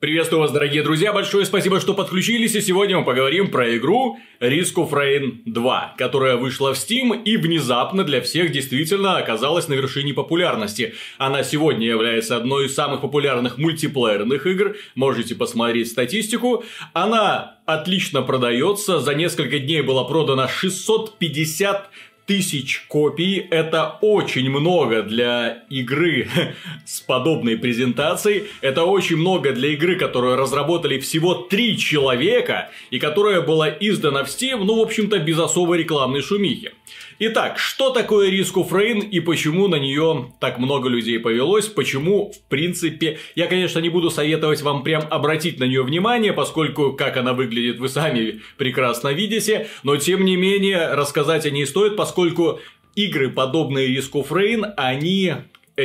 Приветствую вас, дорогие друзья, большое спасибо, что подключились, и сегодня мы поговорим про игру Risk of Rain 2, которая вышла в Steam и внезапно для всех действительно оказалась на вершине популярности. Она сегодня является одной из самых популярных мультиплеерных игр, можете посмотреть статистику. Она отлично продается, за несколько дней было продано 650 тысяч копий. Это очень много для игры с подобной презентацией. Это очень много для игры, которую разработали всего три человека и которая была издана в Steam, ну, в общем-то, без особой рекламной шумихи. Итак, что такое of Rain и почему на нее так много людей повелось? Почему, в принципе, я, конечно, не буду советовать вам прям обратить на нее внимание, поскольку как она выглядит вы сами прекрасно видите, но тем не менее рассказать о ней стоит, поскольку игры, подобные of Rain, они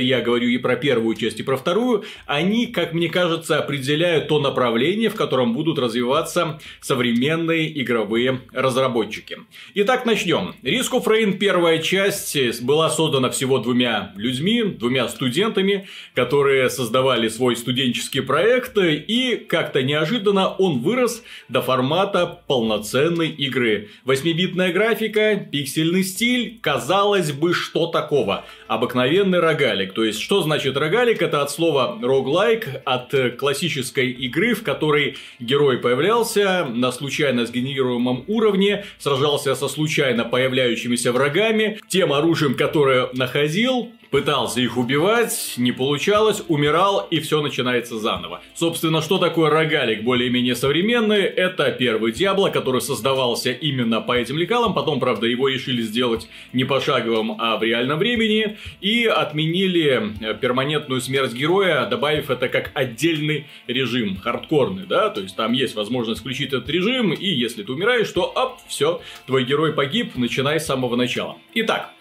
я говорю и про первую часть, и про вторую, они, как мне кажется, определяют то направление, в котором будут развиваться современные игровые разработчики. Итак, начнем. Of Rain первая часть была создана всего двумя людьми, двумя студентами, которые создавали свой студенческий проект, и как-то неожиданно он вырос до формата полноценной игры. 8-битная графика, пиксельный стиль, казалось бы, что такого? Обыкновенный рогалик рогалик. То есть, что значит рогалик? Это от слова роглайк, от э, классической игры, в которой герой появлялся на случайно сгенерируемом уровне, сражался со случайно появляющимися врагами, тем оружием, которое находил, Пытался их убивать, не получалось, умирал, и все начинается заново. Собственно, что такое рогалик более-менее современный? Это первый Диабло, который создавался именно по этим лекалам, потом, правда, его решили сделать не пошаговым, а в реальном времени, и отменили э, перманентную смерть героя, добавив это как отдельный режим, хардкорный, да, то есть там есть возможность включить этот режим, и если ты умираешь, то оп, все, твой герой погиб, начинай с самого начала. Итак,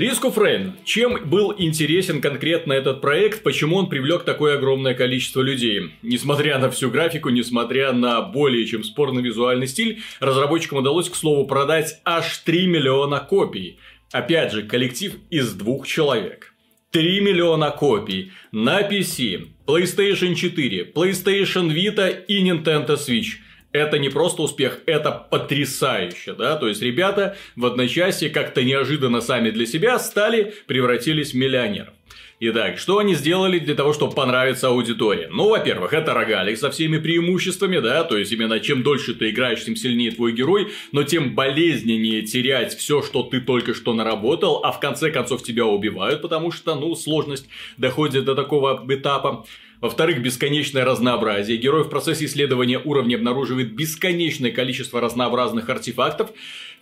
Of Rain. Чем был интересен конкретно этот проект, почему он привлек такое огромное количество людей? Несмотря на всю графику, несмотря на более чем спорный визуальный стиль, разработчикам удалось, к слову, продать аж 3 миллиона копий. Опять же, коллектив из двух человек. 3 миллиона копий на PC, PlayStation 4, PlayStation Vita и Nintendo Switch – это не просто успех, это потрясающе, да, то есть ребята в одночасье как-то неожиданно сами для себя стали, превратились в миллионеров. Итак, что они сделали для того, чтобы понравиться аудитории? Ну, во-первых, это рогалик со всеми преимуществами, да, то есть именно чем дольше ты играешь, тем сильнее твой герой, но тем болезненнее терять все, что ты только что наработал, а в конце концов тебя убивают, потому что, ну, сложность доходит до такого этапа. Во-вторых, бесконечное разнообразие. Герой в процессе исследования уровня обнаруживает бесконечное количество разнообразных артефактов.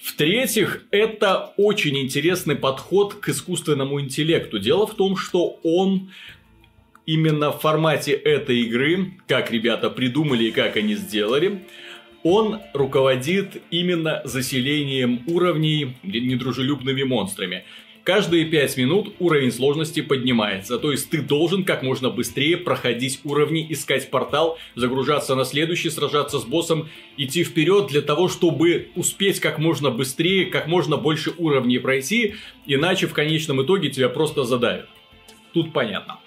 В-третьих, это очень интересный подход к искусственному интеллекту. Дело в том, что он именно в формате этой игры, как ребята придумали и как они сделали, он руководит именно заселением уровней недружелюбными монстрами. Каждые 5 минут уровень сложности поднимается, то есть ты должен как можно быстрее проходить уровни, искать портал, загружаться на следующий, сражаться с боссом, идти вперед для того, чтобы успеть как можно быстрее, как можно больше уровней пройти, иначе в конечном итоге тебя просто задавят. Тут понятно.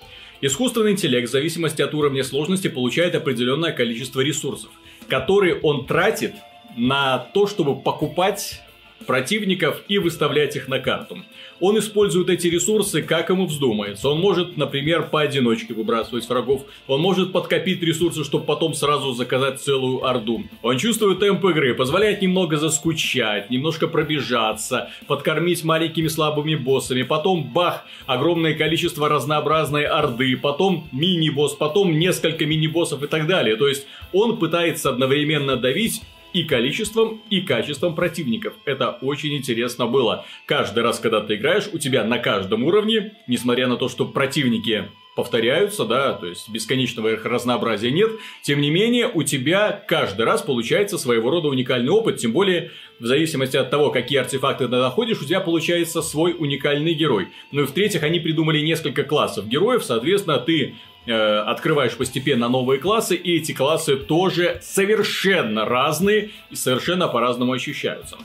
Искусственный интеллект в зависимости от уровня сложности получает определенное количество ресурсов, которые он тратит на то, чтобы покупать противников и выставлять их на карту. Он использует эти ресурсы, как ему вздумается. Он может, например, поодиночке выбрасывать врагов. Он может подкопить ресурсы, чтобы потом сразу заказать целую орду. Он чувствует темп игры, позволяет немного заскучать, немножко пробежаться, подкормить маленькими слабыми боссами. Потом бах, огромное количество разнообразной орды. Потом мини-босс, потом несколько мини-боссов и так далее. То есть он пытается одновременно давить и количеством, и качеством противников. Это очень интересно было. Каждый раз, когда ты играешь, у тебя на каждом уровне, несмотря на то, что противники повторяются, да, то есть бесконечного их разнообразия нет, тем не менее у тебя каждый раз получается своего рода уникальный опыт, тем более в зависимости от того, какие артефакты ты находишь, у тебя получается свой уникальный герой. Ну и в-третьих, они придумали несколько классов героев, соответственно, ты Э, открываешь постепенно новые классы, и эти классы тоже совершенно разные и совершенно по-разному ощущаются.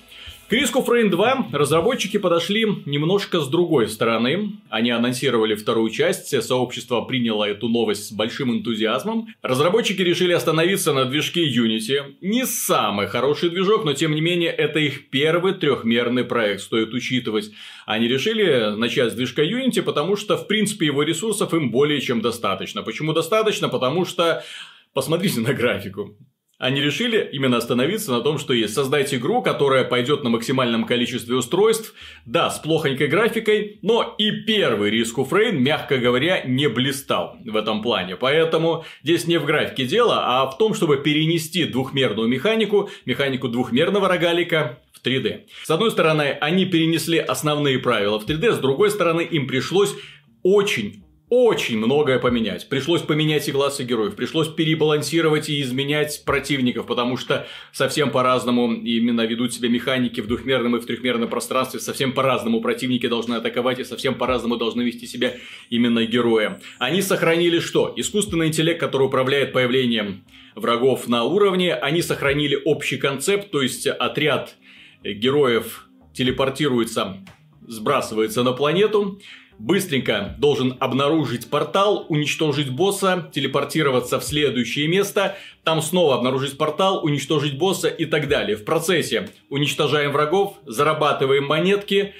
К Risk of Rain 2 разработчики подошли немножко с другой стороны. Они анонсировали вторую часть, сообщество приняло эту новость с большим энтузиазмом. Разработчики решили остановиться на движке Unity. Не самый хороший движок, но тем не менее это их первый трехмерный проект, стоит учитывать. Они решили начать с движка Unity, потому что в принципе его ресурсов им более чем достаточно. Почему достаточно? Потому что Посмотрите на графику. Они решили именно остановиться на том, что есть. Создать игру, которая пойдет на максимальном количестве устройств. Да, с плохонькой графикой, но и первый Risk of Rain, мягко говоря, не блистал в этом плане. Поэтому здесь не в графике дело, а в том, чтобы перенести двухмерную механику, механику двухмерного рогалика в 3D. С одной стороны, они перенесли основные правила в 3D, с другой стороны, им пришлось очень очень многое поменять. Пришлось поменять и классы героев, пришлось перебалансировать и изменять противников, потому что совсем по-разному именно ведут себя механики в двухмерном и в трехмерном пространстве, совсем по-разному противники должны атаковать и совсем по-разному должны вести себя именно герои. Они сохранили что? Искусственный интеллект, который управляет появлением врагов на уровне, они сохранили общий концепт, то есть отряд героев телепортируется, сбрасывается на планету, быстренько должен обнаружить портал, уничтожить босса, телепортироваться в следующее место, там снова обнаружить портал, уничтожить босса и так далее. В процессе уничтожаем врагов, зарабатываем монетки,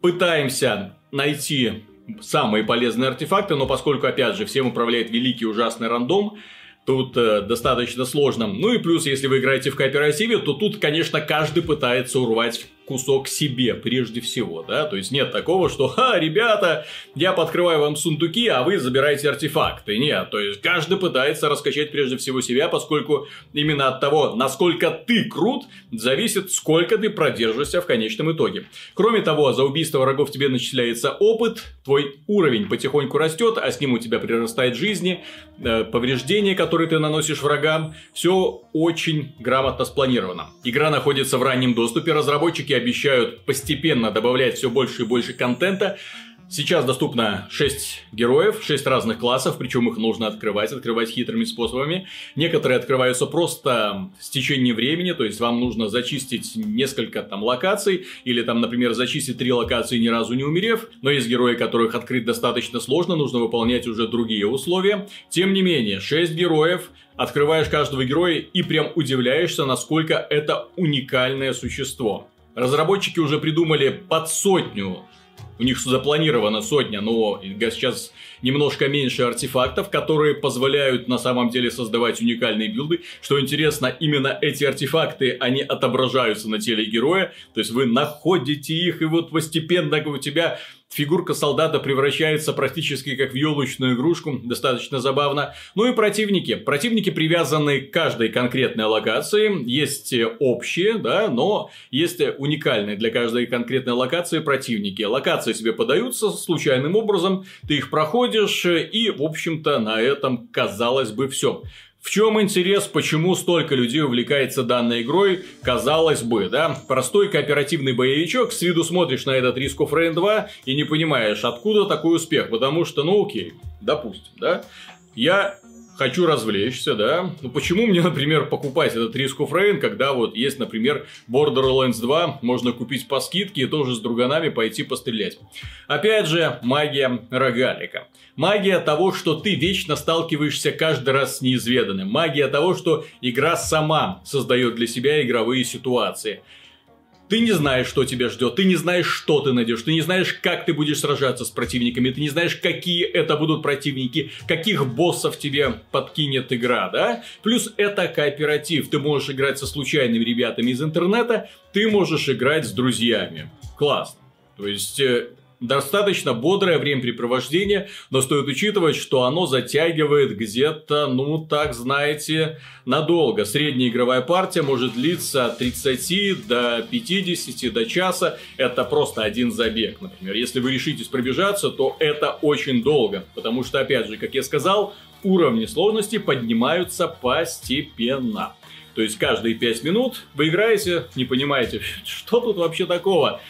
пытаемся найти самые полезные артефакты, но поскольку, опять же, всем управляет великий ужасный рандом, Тут э, достаточно сложно. Ну и плюс, если вы играете в кооперативе, то тут, конечно, каждый пытается урвать кусок себе прежде всего, да, то есть нет такого, что, ха, ребята, я подкрываю вам сундуки, а вы забираете артефакты, нет, то есть каждый пытается раскачать прежде всего себя, поскольку именно от того, насколько ты крут, зависит, сколько ты продержишься в конечном итоге. Кроме того, за убийство врагов тебе начисляется опыт, твой уровень потихоньку растет, а с ним у тебя прирастает жизни, э, повреждения, которые ты наносишь врагам, все очень грамотно спланировано. Игра находится в раннем доступе, разработчики разработчики обещают постепенно добавлять все больше и больше контента. Сейчас доступно 6 героев, 6 разных классов, причем их нужно открывать, открывать хитрыми способами. Некоторые открываются просто с течением времени, то есть вам нужно зачистить несколько там локаций, или там, например, зачистить три локации ни разу не умерев. Но есть герои, которых открыть достаточно сложно, нужно выполнять уже другие условия. Тем не менее, 6 героев, открываешь каждого героя и прям удивляешься, насколько это уникальное существо. Разработчики уже придумали под сотню у них запланировано сотня, но сейчас немножко меньше артефактов, которые позволяют на самом деле создавать уникальные билды. Что интересно, именно эти артефакты, они отображаются на теле героя. То есть вы находите их, и вот постепенно у тебя Фигурка солдата превращается практически как в елочную игрушку, достаточно забавно. Ну и противники. Противники привязаны к каждой конкретной локации. Есть общие, да, но есть уникальные для каждой конкретной локации противники. Локации себе подаются случайным образом, ты их проходишь, и, в общем-то, на этом, казалось бы, все. В чем интерес, почему столько людей увлекается данной игрой, казалось бы, да? Простой кооперативный боевичок, с виду смотришь на этот Risk of Rain 2 и не понимаешь, откуда такой успех, потому что, ну окей, допустим, да? Я хочу развлечься, да, ну почему мне, например, покупать этот Risk of Rain, когда вот есть, например, Borderlands 2, можно купить по скидке и тоже с друганами пойти пострелять. Опять же, магия рогалика. Магия того, что ты вечно сталкиваешься каждый раз с неизведанным. Магия того, что игра сама создает для себя игровые ситуации. Ты не знаешь, что тебя ждет, ты не знаешь, что ты найдешь, ты не знаешь, как ты будешь сражаться с противниками, ты не знаешь, какие это будут противники, каких боссов тебе подкинет игра, да? Плюс это кооператив, ты можешь играть со случайными ребятами из интернета, ты можешь играть с друзьями. Классно. То есть э, достаточно бодрое времяпрепровождение, но стоит учитывать, что оно затягивает где-то, ну так знаете, надолго. Средняя игровая партия может длиться от 30 до 50 до часа. Это просто один забег, например. Если вы решитесь пробежаться, то это очень долго, потому что, опять же, как я сказал, уровни сложности поднимаются постепенно. То есть каждые 5 минут вы играете, не понимаете, что тут вообще такого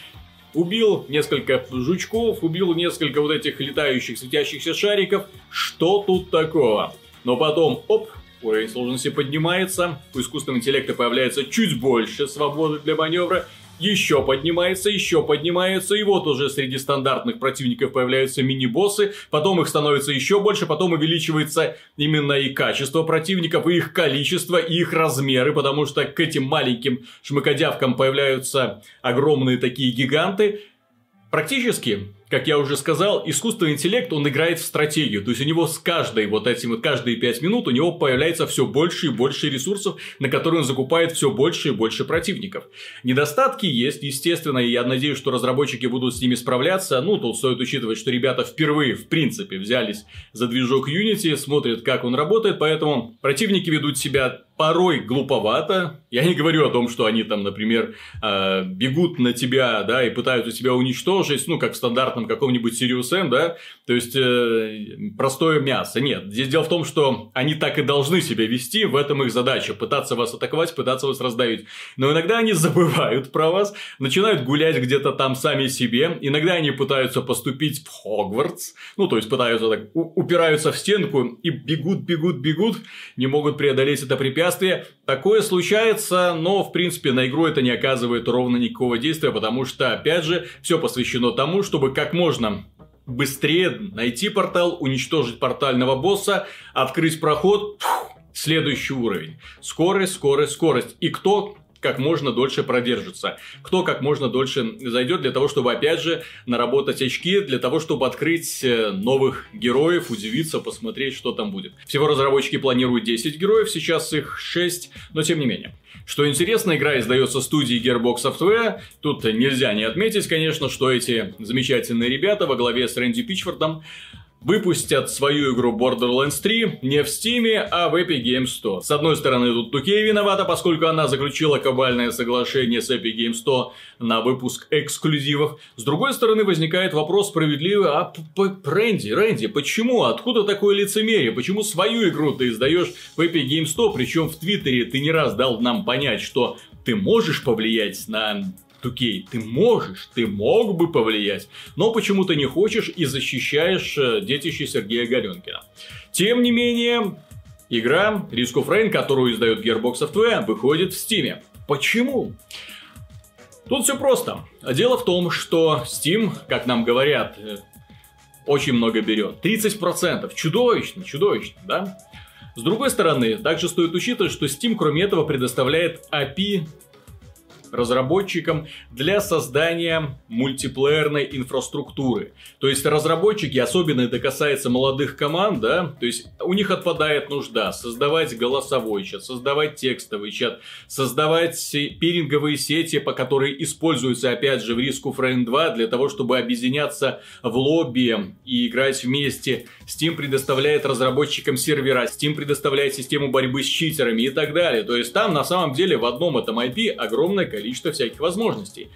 убил несколько жучков, убил несколько вот этих летающих светящихся шариков. Что тут такого? Но потом, оп, уровень сложности поднимается, у искусственного интеллекта появляется чуть больше свободы для маневра, еще поднимается, еще поднимается, и вот уже среди стандартных противников появляются мини-боссы, потом их становится еще больше, потом увеличивается именно и качество противников, и их количество, и их размеры, потому что к этим маленьким шмакодявкам появляются огромные такие гиганты. Практически как я уже сказал, искусственный интеллект, он играет в стратегию. То есть у него с каждой вот этим вот каждые 5 минут у него появляется все больше и больше ресурсов, на которые он закупает все больше и больше противников. Недостатки есть, естественно, и я надеюсь, что разработчики будут с ними справляться. Ну, тут стоит учитывать, что ребята впервые, в принципе, взялись за движок Unity, смотрят, как он работает, поэтому противники ведут себя порой глуповато. Я не говорю о том, что они там, например, э, бегут на тебя, да, и пытаются тебя уничтожить, ну, как в стандартном каком-нибудь Sirius M, да, то есть э, простое мясо. Нет, здесь дело в том, что они так и должны себя вести, в этом их задача, пытаться вас атаковать, пытаться вас раздавить. Но иногда они забывают про вас, начинают гулять где-то там сами себе, иногда они пытаются поступить в Хогвартс, ну, то есть пытаются так, упираются в стенку и бегут, бегут, бегут, не могут преодолеть это препятствие, препятствия. Такое случается, но, в принципе, на игру это не оказывает ровно никакого действия, потому что, опять же, все посвящено тому, чтобы как можно быстрее найти портал, уничтожить портального босса, открыть проход, следующий уровень. Скорость, скорость, скорость. И кто как можно дольше продержится. Кто как можно дольше зайдет для того, чтобы, опять же, наработать очки, для того, чтобы открыть э, новых героев, удивиться, посмотреть, что там будет. Всего разработчики планируют 10 героев, сейчас их 6, но тем не менее. Что интересно, игра издается студией Gearbox Software. Тут нельзя не отметить, конечно, что эти замечательные ребята во главе с Рэнди Пичфордом выпустят свою игру Borderlands 3 не в Steam, а в Epic Games Store. С одной стороны, тут 2 виновата, поскольку она заключила кабальное соглашение с Epic Games Store на выпуск эксклюзивов. С другой стороны, возникает вопрос справедливый, а Рэнди, Рэнди, почему? Откуда такое лицемерие? Почему свою игру ты издаешь в Epic Games Store, причем в Твиттере ты не раз дал нам понять, что ты можешь повлиять на 2K. Ты можешь, ты мог бы повлиять, но почему-то не хочешь и защищаешь э, детище Сергея Галенкина. Тем не менее, игра Risk of Rain, которую издает Gearbox Software, выходит в Steam. Почему? Тут все просто. Дело в том, что Steam, как нам говорят, э, очень много берет. 30%. Чудовищно, чудовищно, да? С другой стороны, также стоит учитывать, что Steam, кроме этого, предоставляет API разработчикам для создания мультиплеерной инфраструктуры. То есть разработчики, особенно это касается молодых команд, да, то есть у них отпадает нужда создавать голосовой чат, создавать текстовый чат, создавать пиринговые сети, по которые используются опять же в of Rain 2 для того, чтобы объединяться в лобби и играть вместе. Steam предоставляет разработчикам сервера, Steam предоставляет систему борьбы с читерами и так далее. То есть там на самом деле в одном этом IP огромное количество всяких возможностей.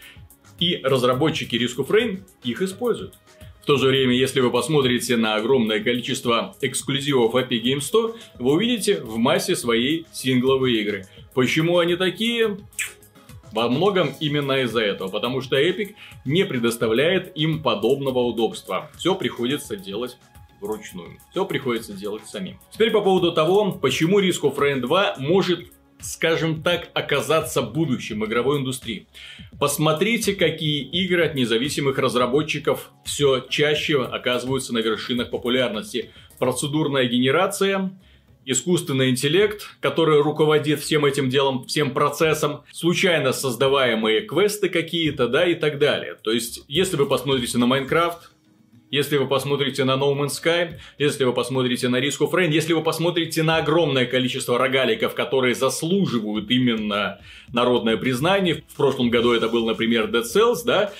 И разработчики Risk of Rain их используют. В то же время, если вы посмотрите на огромное количество эксклюзивов Epic Games Store, вы увидите в массе своей сингловые игры. Почему они такие? Во многом именно из-за этого, потому что Epic не предоставляет им подобного удобства. Все приходится делать вручную. Все приходится делать самим. Теперь по поводу того, почему Risk of Rain 2 может скажем так, оказаться будущим игровой индустрии. Посмотрите, какие игры от независимых разработчиков все чаще оказываются на вершинах популярности. Процедурная генерация, искусственный интеллект, который руководит всем этим делом, всем процессом, случайно создаваемые квесты какие-то, да, и так далее. То есть, если вы посмотрите на Майнкрафт, если вы посмотрите на No Man's Sky, если вы посмотрите на Risk of Rain, если вы посмотрите на огромное количество рогаликов, которые заслуживают именно народное признание, в прошлом году это был, например, Dead Cells, да,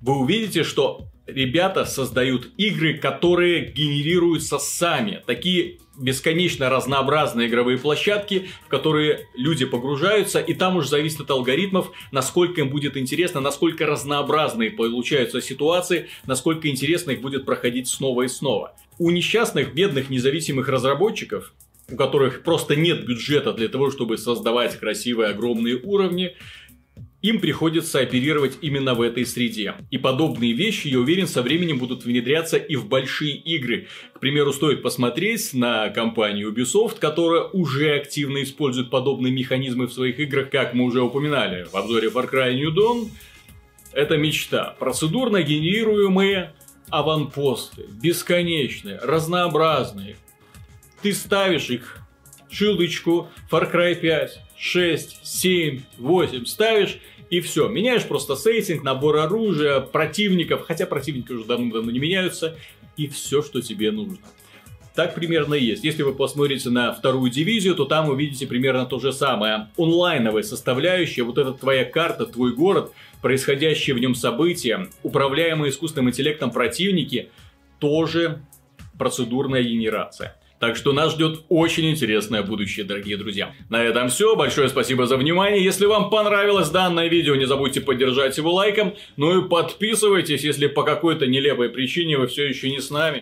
вы увидите, что ребята создают игры, которые генерируются сами. Такие бесконечно разнообразные игровые площадки, в которые люди погружаются, и там уж зависит от алгоритмов, насколько им будет интересно, насколько разнообразные получаются ситуации, насколько интересно их будет проходить снова и снова. У несчастных, бедных, независимых разработчиков, у которых просто нет бюджета для того, чтобы создавать красивые огромные уровни, им приходится оперировать именно в этой среде. И подобные вещи, я уверен, со временем будут внедряться и в большие игры. К примеру, стоит посмотреть на компанию Ubisoft, которая уже активно использует подобные механизмы в своих играх, как мы уже упоминали в обзоре Far Cry New Dawn. Это мечта. Процедурно генерируемые аванпосты, бесконечные, разнообразные. Ты ставишь их шилдочку Far Cry 5, 6, 7, 8 ставишь, и все. Меняешь просто сеттинг, набор оружия, противников, хотя противники уже давно-давно не меняются, и все, что тебе нужно. Так примерно и есть. Если вы посмотрите на вторую дивизию, то там увидите примерно то же самое. Онлайновая составляющая, вот эта твоя карта, твой город, происходящие в нем события, управляемые искусственным интеллектом противники, тоже процедурная генерация. Так что нас ждет очень интересное будущее, дорогие друзья. На этом все. Большое спасибо за внимание. Если вам понравилось данное видео, не забудьте поддержать его лайком. Ну и подписывайтесь, если по какой-то нелепой причине вы все еще не с нами.